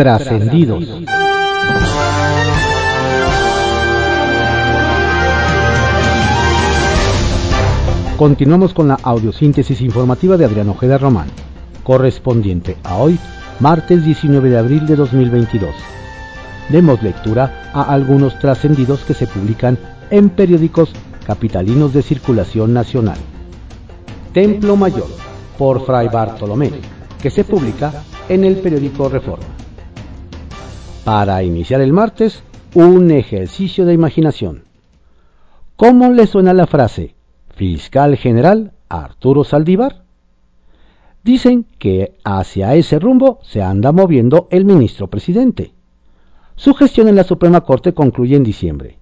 Trascendidos. Continuamos con la audiosíntesis informativa de Adrián Ojeda Román, correspondiente a hoy, martes 19 de abril de 2022. Demos lectura a algunos trascendidos que se publican en periódicos capitalinos de circulación nacional. Templo Mayor, por Fray Bartolomé, que se publica en el periódico Reforma. Para iniciar el martes, un ejercicio de imaginación. ¿Cómo le suena la frase fiscal general Arturo Saldívar? Dicen que hacia ese rumbo se anda moviendo el ministro presidente. Su gestión en la Suprema Corte concluye en diciembre,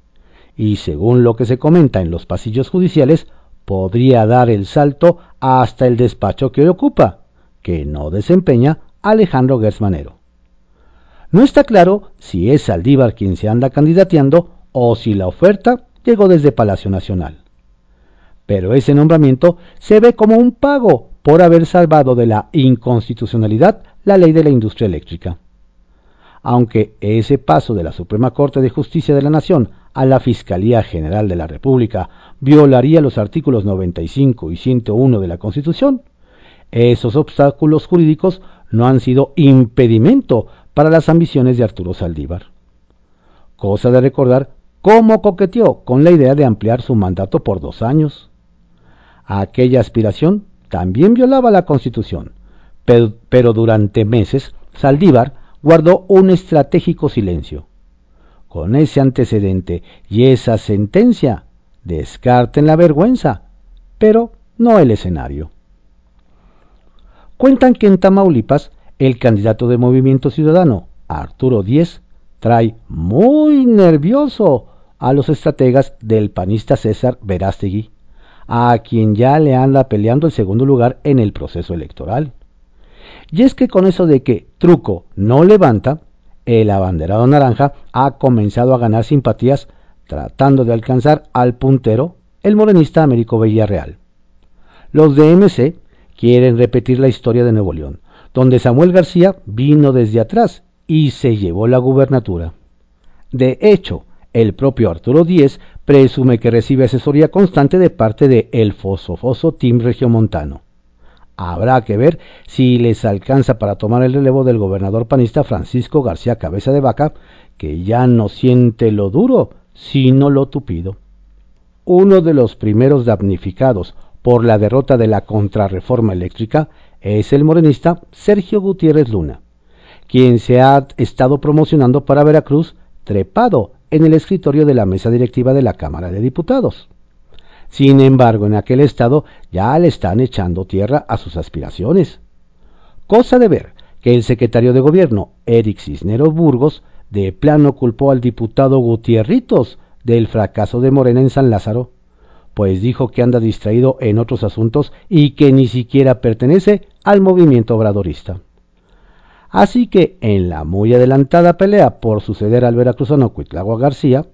y según lo que se comenta en los pasillos judiciales, podría dar el salto hasta el despacho que hoy ocupa, que no desempeña Alejandro Gersmanero. No está claro si es Saldívar quien se anda candidateando o si la oferta llegó desde Palacio Nacional pero ese nombramiento se ve como un pago por haber salvado de la inconstitucionalidad la ley de la industria eléctrica. Aunque ese paso de la Suprema Corte de Justicia de la Nación a la Fiscalía General de la República violaría los artículos 95 y 101 de la Constitución, esos obstáculos jurídicos no han sido impedimento para las ambiciones de Arturo Saldívar. Cosa de recordar cómo coqueteó con la idea de ampliar su mandato por dos años. Aquella aspiración también violaba la Constitución, pero, durante meses Saldívar guardó un estratégico silencio. Con ese antecedente y esa sentencia, descarten la vergüenza, pero no el escenario. Cuentan que en Tamaulipas el candidato de Movimiento Ciudadano, Arturo Díez, trae muy nervioso a los estrategas del panista César Verástegui a quien ya le anda peleando el segundo lugar en el proceso electoral. Y es que con eso de que truco no levanta, el abanderado naranja ha comenzado a ganar simpatías tratando de alcanzar al puntero, el morenista Américo Villarreal. Los de MC quieren repetir la historia de Nuevo León, donde Samuel García vino desde atrás y se llevó la gubernatura. De hecho, el propio Arturo Díez presume que recibe asesoría constante de parte de el fosofoso Team Regiomontano. Habrá que ver si les alcanza para tomar el relevo del gobernador panista Francisco García Cabeza de Vaca, que ya no siente lo duro, sino lo tupido. Uno de los primeros damnificados por la derrota de la contrarreforma eléctrica es el morenista Sergio Gutiérrez Luna, quien se ha estado promocionando para Veracruz trepado en el escritorio de la mesa directiva de la Cámara de Diputados. Sin embargo, en aquel estado ya le están echando tierra a sus aspiraciones. Cosa de ver que el secretario de gobierno, Eric Cisneros Burgos, de plano culpó al diputado Gutierritos del fracaso de Morena en San Lázaro, pues dijo que anda distraído en otros asuntos y que ni siquiera pertenece al movimiento obradorista. Así que en la muy adelantada pelea por suceder al veracruzano Cuitlagua García,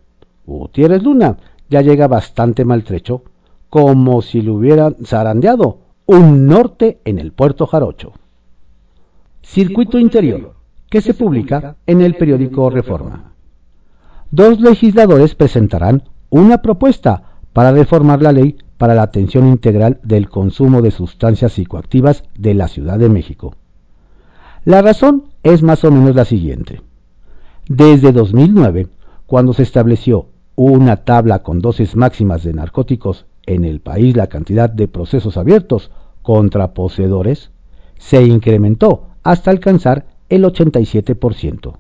Gutiérrez Luna ya llega bastante maltrecho, como si le hubieran zarandeado un norte en el puerto Jarocho. Circuito Interior, que se publica en el periódico Reforma. Dos legisladores presentarán una propuesta para reformar la ley para la atención integral del consumo de sustancias psicoactivas de la Ciudad de México. La razón es más o menos la siguiente. Desde 2009, cuando se estableció una tabla con dosis máximas de narcóticos en el país, la cantidad de procesos abiertos contra poseedores se incrementó hasta alcanzar el 87%,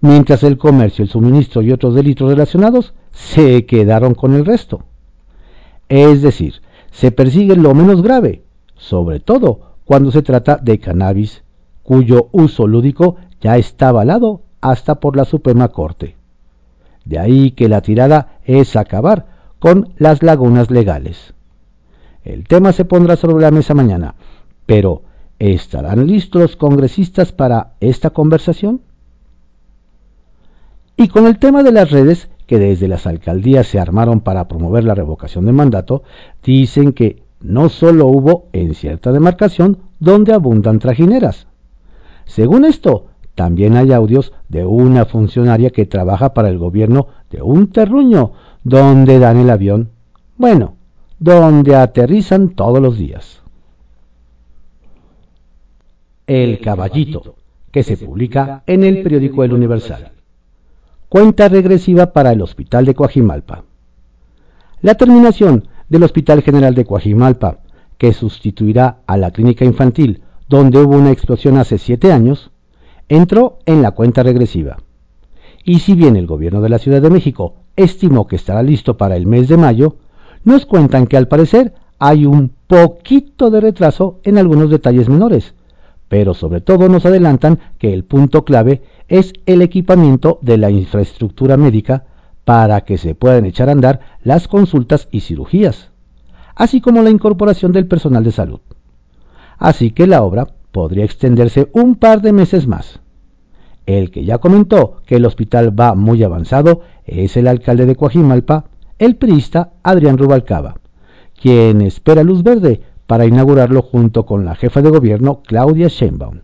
mientras el comercio, el suministro y otros delitos relacionados se quedaron con el resto. Es decir, se persigue lo menos grave, sobre todo cuando se trata de cannabis, cuyo uso lúdico ya está avalado hasta por la Suprema Corte. De ahí que la tirada es acabar con las lagunas legales. El tema se pondrá sobre la mesa mañana, pero ¿estarán listos los congresistas para esta conversación? Y con el tema de las redes que desde las alcaldías se armaron para promover la revocación de mandato, dicen que no solo hubo en cierta demarcación donde abundan trajineras, según esto, también hay audios de una funcionaria que trabaja para el gobierno de un terruño donde dan el avión. Bueno, donde aterrizan todos los días. El Caballito, que se publica en el periódico El Universal. Cuenta regresiva para el Hospital de Coajimalpa. La terminación del Hospital General de Coajimalpa, que sustituirá a la clínica infantil donde hubo una explosión hace siete años, entró en la cuenta regresiva. Y si bien el gobierno de la Ciudad de México estimó que estará listo para el mes de mayo, nos cuentan que al parecer hay un poquito de retraso en algunos detalles menores, pero sobre todo nos adelantan que el punto clave es el equipamiento de la infraestructura médica para que se puedan echar a andar las consultas y cirugías, así como la incorporación del personal de salud. Así que la obra podría extenderse un par de meses más. El que ya comentó que el hospital va muy avanzado es el alcalde de Coajimalpa, el priista Adrián Rubalcaba, quien espera luz verde para inaugurarlo junto con la jefa de gobierno Claudia Sheinbaum.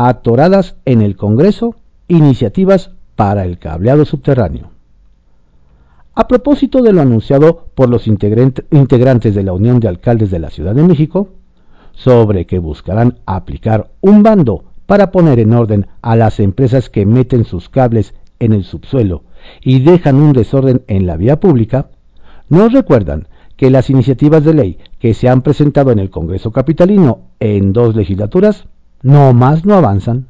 Atoradas en el Congreso, iniciativas para el cableado subterráneo. A propósito de lo anunciado por los integrantes de la Unión de Alcaldes de la Ciudad de México, sobre que buscarán aplicar un bando para poner en orden a las empresas que meten sus cables en el subsuelo y dejan un desorden en la vía pública, nos recuerdan que las iniciativas de ley que se han presentado en el Congreso Capitalino en dos legislaturas no más no avanzan.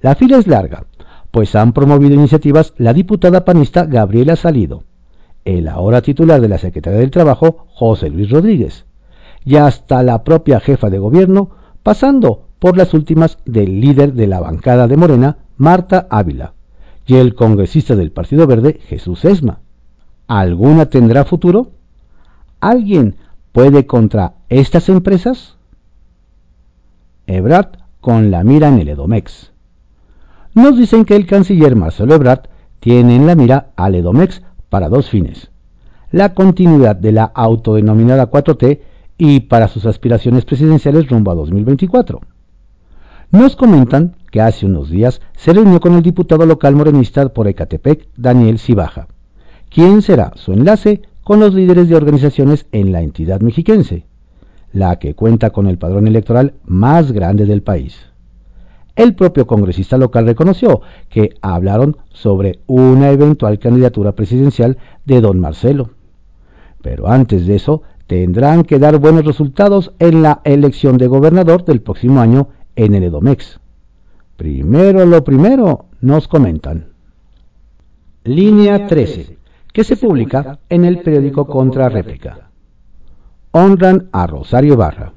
La fila es larga, pues han promovido iniciativas la diputada panista Gabriela Salido, el ahora titular de la Secretaría del Trabajo, José Luis Rodríguez, y hasta la propia jefa de gobierno, pasando por las últimas del líder de la bancada de Morena, Marta Ávila, y el congresista del Partido Verde, Jesús Esma. ¿Alguna tendrá futuro? ¿Alguien puede contra estas empresas? Ebrard con la mira en el Edomex. Nos dicen que el canciller Marcelo Ebrard tiene en la mira al Edomex para dos fines. La continuidad de la autodenominada 4T y para sus aspiraciones presidenciales rumbo a 2024. Nos comentan que hace unos días se reunió con el diputado local morenista por Ecatepec, Daniel Cibaja, quien será su enlace con los líderes de organizaciones en la entidad mexiquense, la que cuenta con el padrón electoral más grande del país. El propio congresista local reconoció que hablaron sobre una eventual candidatura presidencial de don Marcelo. Pero antes de eso, tendrán que dar buenos resultados en la elección de gobernador del próximo año en el Edomex. Primero lo primero, nos comentan. Línea 13 que se publica en el periódico Contra Réplica. Honran a Rosario Barra.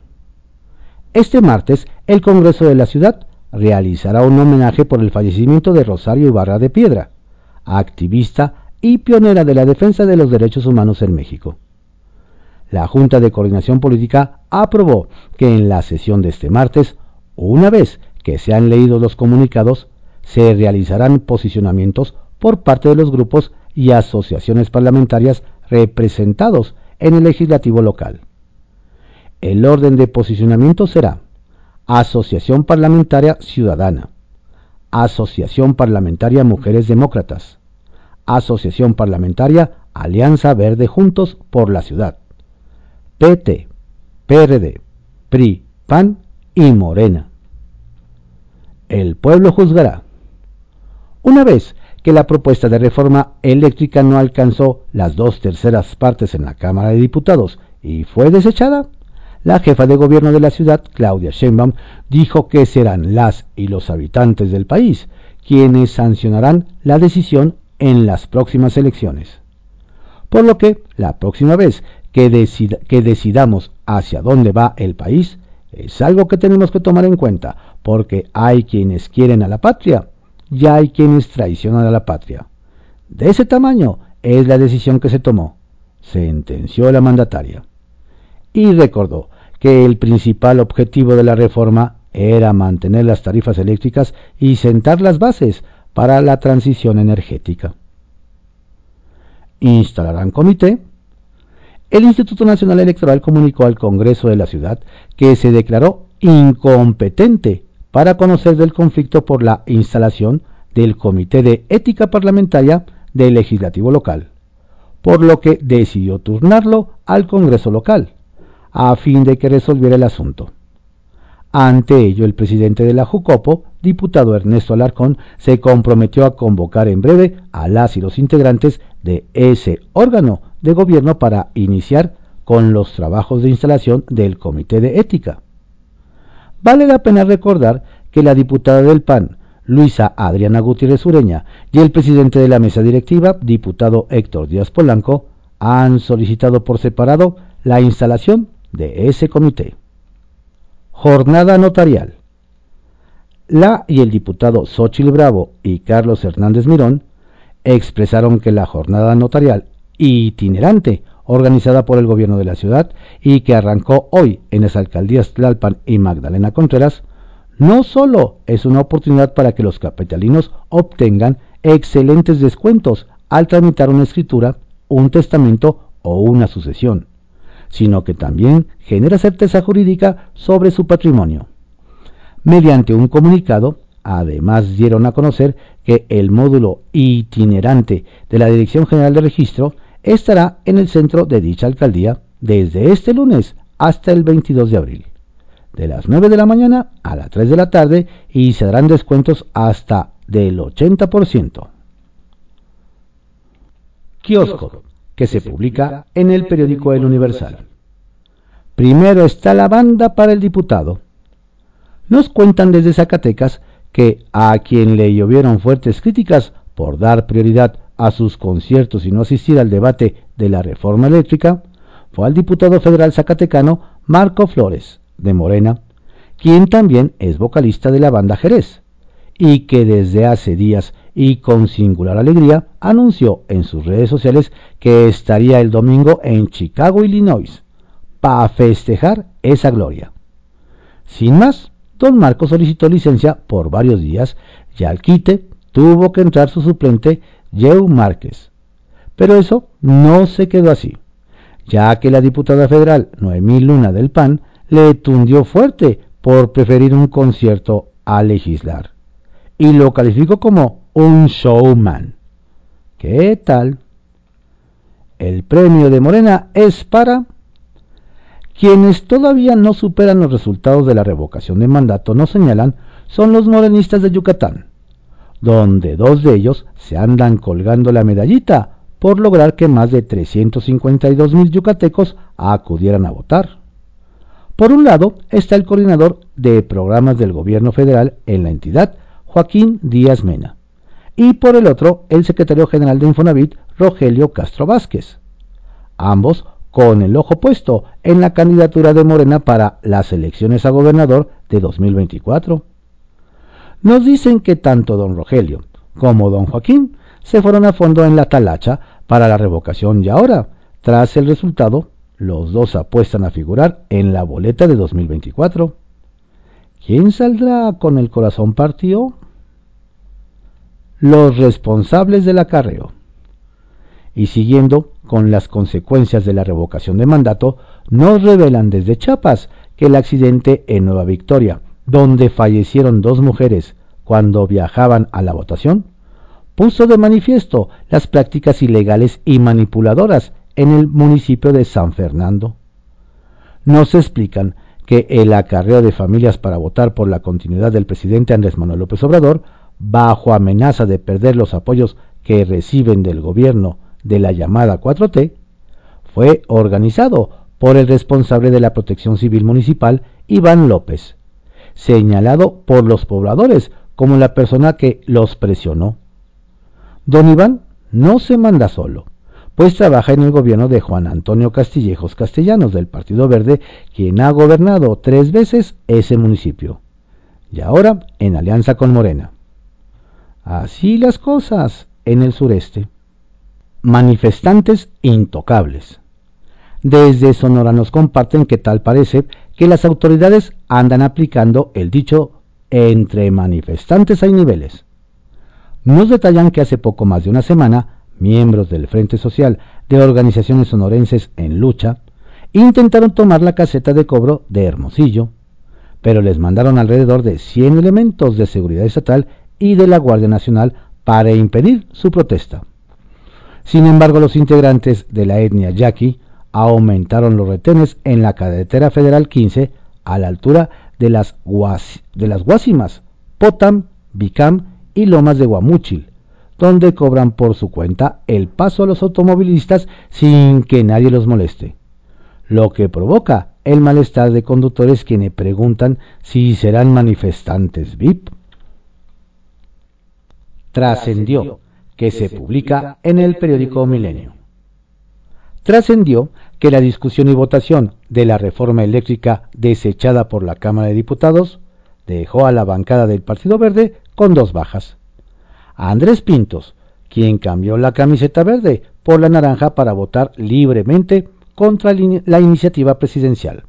Este martes, el Congreso de la Ciudad realizará un homenaje por el fallecimiento de Rosario Ibarra de Piedra, activista y pionera de la defensa de los derechos humanos en México. La Junta de Coordinación Política aprobó que en la sesión de este martes, una vez que se han leído los comunicados, se realizarán posicionamientos por parte de los grupos y asociaciones parlamentarias representados en el legislativo local. El orden de posicionamiento será Asociación Parlamentaria Ciudadana, Asociación Parlamentaria Mujeres Demócratas, Asociación Parlamentaria Alianza Verde Juntos por la Ciudad, PT, PRD, PRI, PAN y Morena. El pueblo juzgará. Una vez que la propuesta de reforma eléctrica no alcanzó las dos terceras partes en la Cámara de Diputados y fue desechada, la jefa de gobierno de la ciudad, Claudia Sheinbaum, dijo que serán las y los habitantes del país quienes sancionarán la decisión en las próximas elecciones. Por lo que la próxima vez que, que decidamos hacia dónde va el país, es algo que tenemos que tomar en cuenta, porque hay quienes quieren a la patria ya hay quienes traicionan a la patria. De ese tamaño es la decisión que se tomó, sentenció la mandataria. Y recordó que el principal objetivo de la reforma era mantener las tarifas eléctricas y sentar las bases para la transición energética. ¿Instalarán comité? El Instituto Nacional Electoral comunicó al Congreso de la ciudad que se declaró incompetente para conocer del conflicto por la instalación del Comité de Ética Parlamentaria del Legislativo Local, por lo que decidió turnarlo al Congreso Local, a fin de que resolviera el asunto. Ante ello, el presidente de la Jucopo, diputado Ernesto Alarcón, se comprometió a convocar en breve a las y los integrantes de ese órgano de gobierno para iniciar con los trabajos de instalación del Comité de Ética. Vale la pena recordar que la diputada del PAN, Luisa Adriana Gutiérrez Ureña, y el presidente de la mesa directiva, diputado Héctor Díaz Polanco, han solicitado por separado la instalación de ese comité. Jornada notarial. La y el diputado Xochil Bravo y Carlos Hernández Mirón expresaron que la jornada notarial itinerante organizada por el gobierno de la ciudad y que arrancó hoy en las alcaldías Tlalpan y Magdalena Contreras, no solo es una oportunidad para que los capitalinos obtengan excelentes descuentos al tramitar una escritura, un testamento o una sucesión, sino que también genera certeza jurídica sobre su patrimonio. Mediante un comunicado, además dieron a conocer que el módulo itinerante de la Dirección General de Registro estará en el centro de dicha alcaldía desde este lunes hasta el 22 de abril, de las 9 de la mañana a las 3 de la tarde y se darán descuentos hasta del 80%. Kiosco que se publica en el periódico El Universal. Primero está la banda para el diputado. Nos cuentan desde Zacatecas que a quien le llovieron fuertes críticas por dar prioridad a sus conciertos y no asistir al debate de la reforma eléctrica fue al diputado federal zacatecano Marco Flores, de Morena, quien también es vocalista de la banda Jerez, y que desde hace días y con singular alegría anunció en sus redes sociales que estaría el domingo en Chicago, Illinois, para festejar esa gloria. Sin más, don Marco solicitó licencia por varios días y al quite tuvo que entrar su suplente Joe Márquez. Pero eso no se quedó así, ya que la diputada federal Noemí Luna del PAN le tundió fuerte por preferir un concierto a legislar y lo calificó como un showman. ¿Qué tal? El premio de Morena es para quienes todavía no superan los resultados de la revocación de mandato, nos señalan, son los morenistas de Yucatán, donde dos de ellos se andan colgando la medallita por lograr que más de 352 mil yucatecos acudieran a votar. Por un lado está el coordinador de programas del gobierno federal en la entidad, Joaquín Díaz Mena, y por el otro el secretario general de Infonavit, Rogelio Castro Vázquez. Ambos con el ojo puesto en la candidatura de Morena para las elecciones a gobernador de 2024. Nos dicen que tanto don Rogelio como don Joaquín se fueron a fondo en la talacha para la revocación y ahora, tras el resultado, los dos apuestan a figurar en la boleta de 2024. ¿Quién saldrá con el corazón partido? los responsables del acarreo. Y siguiendo con las consecuencias de la revocación de mandato, nos revelan desde Chiapas que el accidente en Nueva Victoria, donde fallecieron dos mujeres cuando viajaban a la votación, puso de manifiesto las prácticas ilegales y manipuladoras en el municipio de San Fernando. Nos explican que el acarreo de familias para votar por la continuidad del presidente Andrés Manuel López Obrador bajo amenaza de perder los apoyos que reciben del gobierno de la llamada 4T, fue organizado por el responsable de la Protección Civil Municipal, Iván López, señalado por los pobladores como la persona que los presionó. Don Iván no se manda solo, pues trabaja en el gobierno de Juan Antonio Castillejos Castellanos del Partido Verde, quien ha gobernado tres veces ese municipio, y ahora en alianza con Morena. Así las cosas en el sureste. Manifestantes intocables. Desde Sonora nos comparten que tal parece que las autoridades andan aplicando el dicho entre manifestantes hay niveles. Nos detallan que hace poco más de una semana, miembros del Frente Social de organizaciones sonorenses en lucha intentaron tomar la caseta de cobro de Hermosillo, pero les mandaron alrededor de 100 elementos de seguridad estatal y de la Guardia Nacional para impedir su protesta. Sin embargo, los integrantes de la etnia yaqui aumentaron los retenes en la carretera federal 15 a la altura de las, de las Guasimas, Potam, Bicam y Lomas de Guamúchil, donde cobran por su cuenta el paso a los automovilistas sin que nadie los moleste, lo que provoca el malestar de conductores quienes preguntan si serán manifestantes VIP. Trascendió que se publica en el periódico Milenio. Trascendió que la discusión y votación de la reforma eléctrica desechada por la Cámara de Diputados dejó a la bancada del Partido Verde con dos bajas. Andrés Pintos, quien cambió la camiseta verde por la naranja para votar libremente contra la iniciativa presidencial.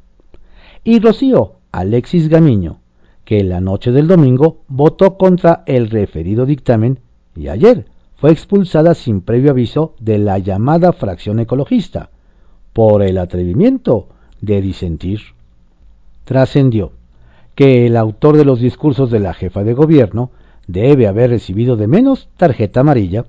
Y Rocío Alexis Gamiño, que la noche del domingo votó contra el referido dictamen y ayer fue expulsada sin previo aviso de la llamada fracción ecologista por el atrevimiento de disentir. Trascendió que el autor de los discursos de la jefa de gobierno debe haber recibido de menos tarjeta amarilla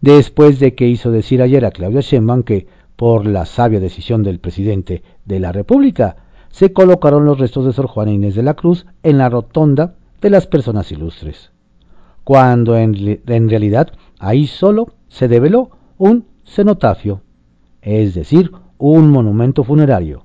después de que hizo decir ayer a Claudia Sheinbaum que por la sabia decisión del presidente de la República, se colocaron los restos de Sor Juana Inés de la Cruz en la rotonda de las personas ilustres, cuando en, realidad ahí solo se develó un cenotafio, es decir, un monumento funerario,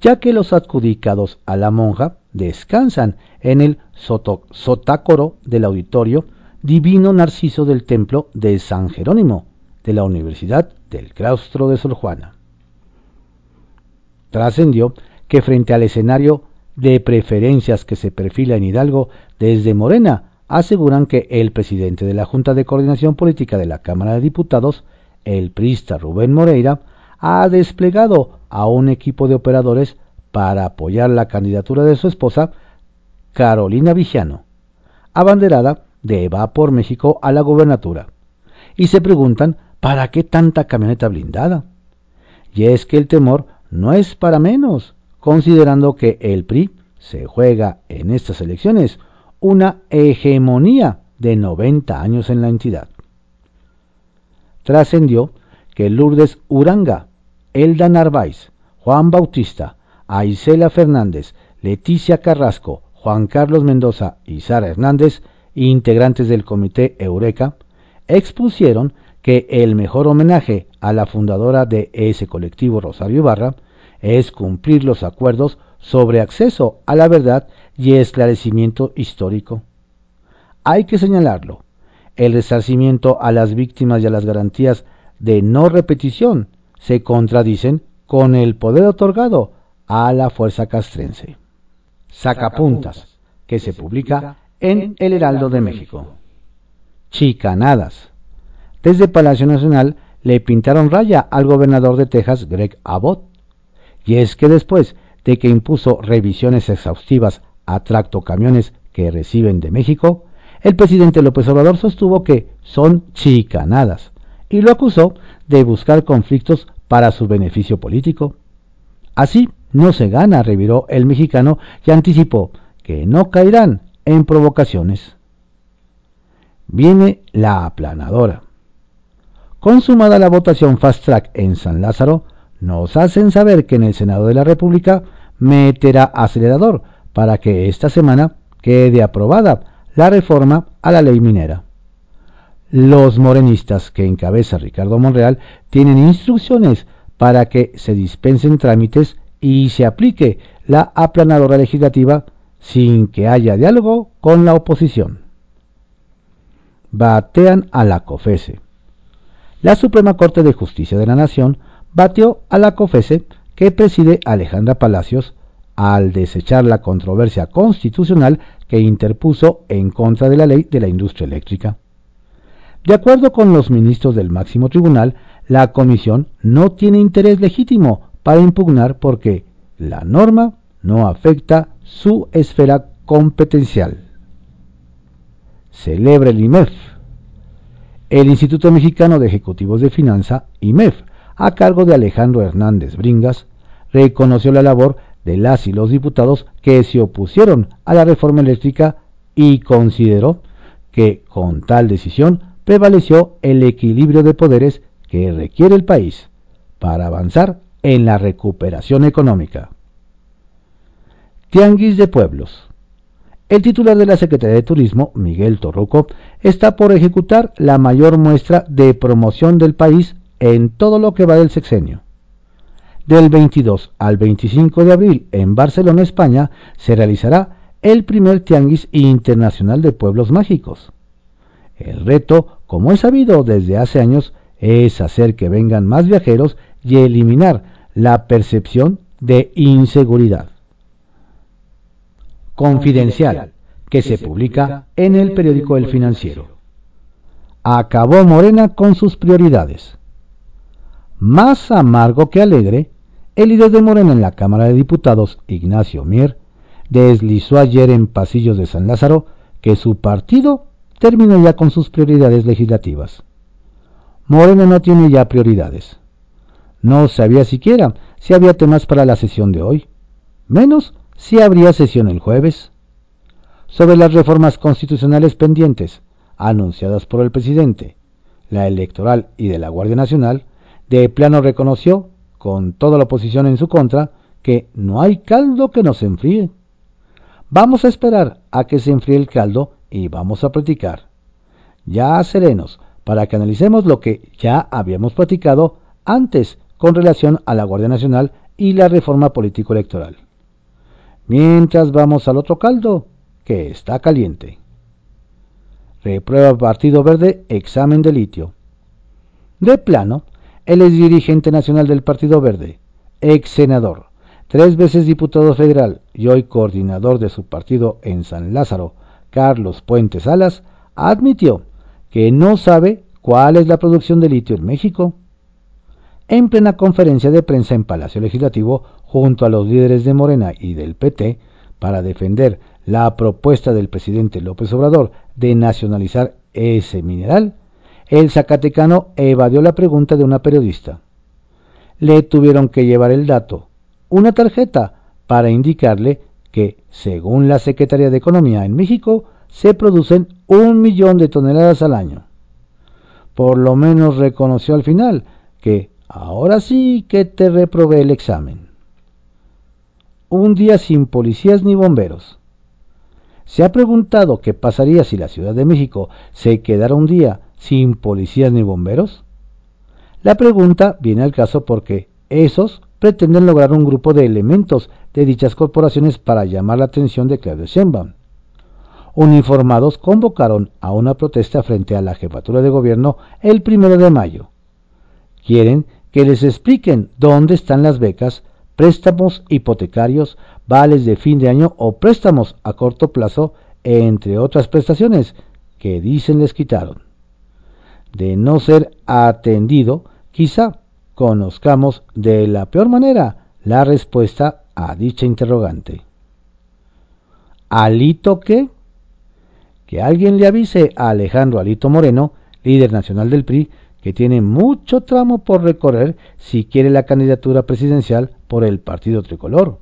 ya que los adjudicados a la monja descansan en el sotácoro del auditorio Divino Narciso del Templo de San Jerónimo de la Universidad del claustro de Sor Juana. Trascendió que frente al escenario de preferencias que se perfila en Hidalgo desde Morena, aseguran que el presidente de la Junta de Coordinación Política de la Cámara de Diputados, el prista Rubén Moreira, ha desplegado a un equipo de operadores para apoyar la candidatura de su esposa, Carolina Vigiano, abanderada de Va por México a la gobernatura, y se preguntan ¿Para qué tanta camioneta blindada? Y es que el temor no es para menos, considerando que el PRI se juega en estas elecciones una hegemonía de 90 años en la entidad. Trascendió que Lourdes Uranga, Elda Narváez, Juan Bautista, Aisela Fernández, Leticia Carrasco, Juan Carlos Mendoza y Sara Hernández, integrantes del comité Eureka, expusieron que el mejor homenaje a la fundadora de ese colectivo Rosario Ibarra es cumplir los acuerdos sobre acceso a la verdad y esclarecimiento histórico. Hay que señalarlo, el resarcimiento a las víctimas y a las garantías de no repetición se contradicen con el poder otorgado a la fuerza castrense. Sacapuntas, que se publica en El Heraldo de México. Chicanadas. Desde Palacio Nacional le pintaron raya al gobernador de Texas, Greg Abbott. Y es que después de que impuso revisiones exhaustivas a tractocamiones que reciben de México, el presidente López Obrador sostuvo que son chicanadas y lo acusó de buscar conflictos para su beneficio político. Así no se gana, reviró el mexicano y anticipó que no caerán en provocaciones. Viene la aplanadora. Consumada la votación fast track en San Lázaro, nos hacen saber que en el Senado de la República meterá acelerador para que esta semana quede aprobada la reforma a la ley minera. Los morenistas que encabeza Ricardo Monreal tienen instrucciones para que se dispensen trámites y se aplique la aplanadora legislativa sin que haya diálogo con la oposición. Batean a la COFESE la Suprema Corte de Justicia de la Nación batió a la COFESE que preside Alejandra Palacios al desechar la controversia constitucional que interpuso en contra de la ley de la industria eléctrica. De acuerdo con los ministros del máximo tribunal, la comisión no tiene interés legítimo para impugnar porque la norma no afecta su esfera competencial. Celebra el IMEF el Instituto Mexicano de Ejecutivos de Finanza, IMEF, a cargo de Alejandro Hernández Bringas, reconoció la labor de las y los diputados que se opusieron a la reforma eléctrica y consideró que con tal decisión prevaleció el equilibrio de poderes que requiere el país para avanzar en la recuperación económica. Tianguis de Pueblos. El titular de la Secretaría de Turismo, Miguel Torruco, está por ejecutar la mayor muestra de promoción del país en todo lo que va del sexenio. Del 22 al 25 de abril en Barcelona, España, se realizará el primer Tianguis Internacional de Pueblos Mágicos. El reto, como es sabido desde hace años, es hacer que vengan más viajeros y eliminar la percepción de inseguridad confidencial que se publica en el periódico El Financiero. Acabó Morena con sus prioridades. Más amargo que alegre, el líder de Morena en la Cámara de Diputados, Ignacio Mier, deslizó ayer en pasillos de San Lázaro que su partido terminó ya con sus prioridades legislativas. Morena no tiene ya prioridades. No sabía siquiera si había temas para la sesión de hoy, menos si habría sesión el jueves. Sobre las reformas constitucionales pendientes, anunciadas por el presidente, la electoral y de la Guardia Nacional, de plano reconoció, con toda la oposición en su contra, que no hay caldo que no se enfríe. Vamos a esperar a que se enfríe el caldo y vamos a platicar. Ya serenos, para que analicemos lo que ya habíamos platicado antes con relación a la Guardia Nacional y la reforma político-electoral mientras vamos al otro caldo, que está caliente. Reprueba Partido Verde examen de litio. De plano, el ex dirigente nacional del Partido Verde, ex senador, tres veces diputado federal y hoy coordinador de su partido en San Lázaro, Carlos Puentes Salas, admitió que no sabe cuál es la producción de litio en México. En plena conferencia de prensa en Palacio Legislativo, junto a los líderes de Morena y del PT para defender la propuesta del presidente López Obrador de nacionalizar ese mineral, el zacatecano evadió la pregunta de una periodista. Le tuvieron que llevar el dato, una tarjeta, para indicarle que, según la Secretaría de Economía en México, se producen un millón de toneladas al año. Por lo menos reconoció al final que ahora sí que te reprobé el examen un día sin policías ni bomberos. ¿Se ha preguntado qué pasaría si la Ciudad de México se quedara un día sin policías ni bomberos? La pregunta viene al caso porque esos pretenden lograr un grupo de elementos de dichas corporaciones para llamar la atención de Claudio Sheinbaum. Uniformados convocaron a una protesta frente a la jefatura de gobierno el primero de mayo. Quieren que les expliquen dónde están las becas préstamos hipotecarios, vales de fin de año o préstamos a corto plazo, entre otras prestaciones que dicen les quitaron. De no ser atendido, quizá conozcamos de la peor manera la respuesta a dicha interrogante. ¿Alito qué? Que alguien le avise a Alejandro Alito Moreno, líder nacional del PRI, que tiene mucho tramo por recorrer si quiere la candidatura presidencial por el partido tricolor,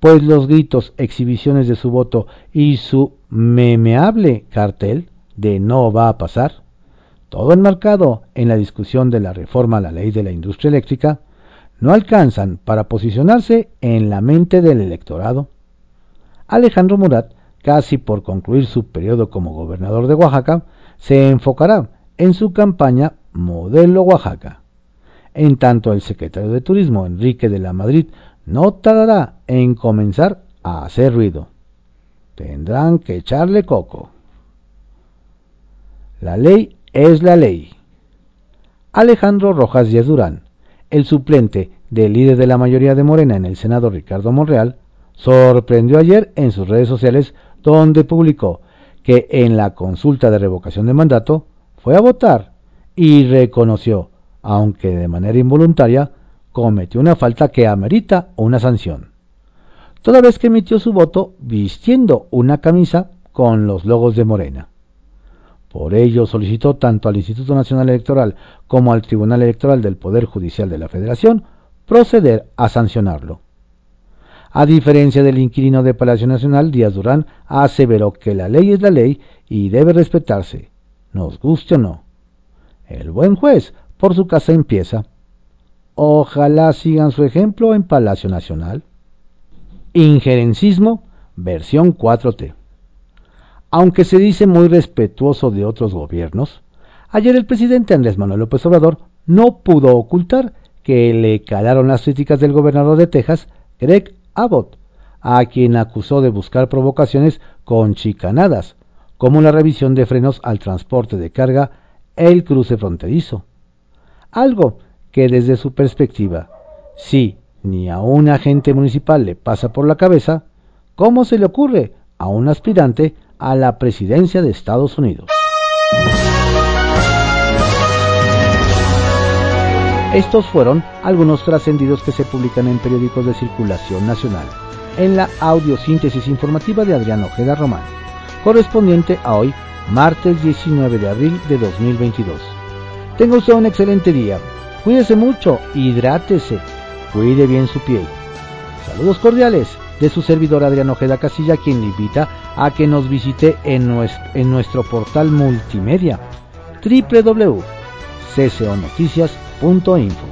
pues los gritos, exhibiciones de su voto y su memeable cartel de no va a pasar, todo enmarcado en la discusión de la reforma a la ley de la industria eléctrica, no alcanzan para posicionarse en la mente del electorado. Alejandro Murat, casi por concluir su periodo como gobernador de Oaxaca, se enfocará en su campaña Modelo Oaxaca. En tanto, el secretario de Turismo, Enrique de la Madrid, no tardará en comenzar a hacer ruido. Tendrán que echarle coco. La ley es la ley. Alejandro Rojas Díaz Durán, el suplente del líder de la mayoría de Morena en el Senado, Ricardo Monreal, sorprendió ayer en sus redes sociales donde publicó que en la consulta de revocación de mandato fue a votar y reconoció, aunque de manera involuntaria, cometió una falta que amerita una sanción, toda vez que emitió su voto vistiendo una camisa con los logos de Morena. Por ello solicitó tanto al Instituto Nacional Electoral como al Tribunal Electoral del Poder Judicial de la Federación proceder a sancionarlo. A diferencia del inquilino de Palacio Nacional, Díaz Durán aseveró que la ley es la ley y debe respetarse, nos guste o no. El buen juez por su casa empieza. Ojalá sigan su ejemplo en Palacio Nacional. Injerencismo, versión 4T. Aunque se dice muy respetuoso de otros gobiernos, ayer el presidente Andrés Manuel López Obrador no pudo ocultar que le calaron las críticas del gobernador de Texas, Greg Abbott, a quien acusó de buscar provocaciones con chicanadas, como la revisión de frenos al transporte de carga, el cruce fronterizo. Algo que desde su perspectiva, si ni a un agente municipal le pasa por la cabeza, ¿cómo se le ocurre a un aspirante a la presidencia de Estados Unidos? Estos fueron algunos trascendidos que se publican en periódicos de circulación nacional, en la audiosíntesis informativa de Adrián Ojeda Román, correspondiente a hoy, martes 19 de abril de 2022. Tenga usted un excelente día, cuídese mucho, hidrátese, cuide bien su piel. Saludos cordiales de su servidor Adrián Ojeda Casilla, quien le invita a que nos visite en nuestro, en nuestro portal multimedia www.cconoticias.com punto info.